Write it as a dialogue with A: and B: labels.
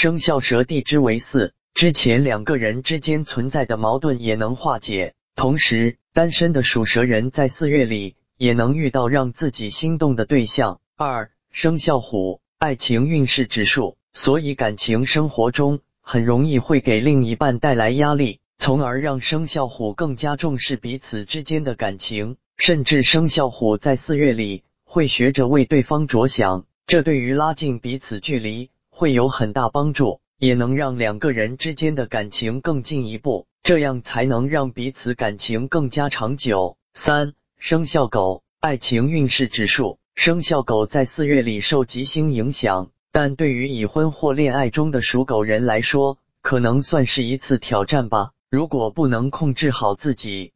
A: 生肖蛇地支为巳，之前两个人之间存在的矛盾也能化解。同时，单身的属蛇人在四月里也能遇到让自己心动的对象。二生肖虎，爱情运势指数，所以感情生活中很容易会给另一半带来压力，从而让生肖虎更加重视彼此之间的感情。甚至生肖虎在四月里会学着为对方着想，这对于拉近彼此距离。会有很大帮助，也能让两个人之间的感情更进一步，这样才能让彼此感情更加长久。三生肖狗，爱情运势指数，生肖狗在四月里受吉星影响，但对于已婚或恋爱中的属狗人来说，可能算是一次挑战吧。如果不能控制好自己，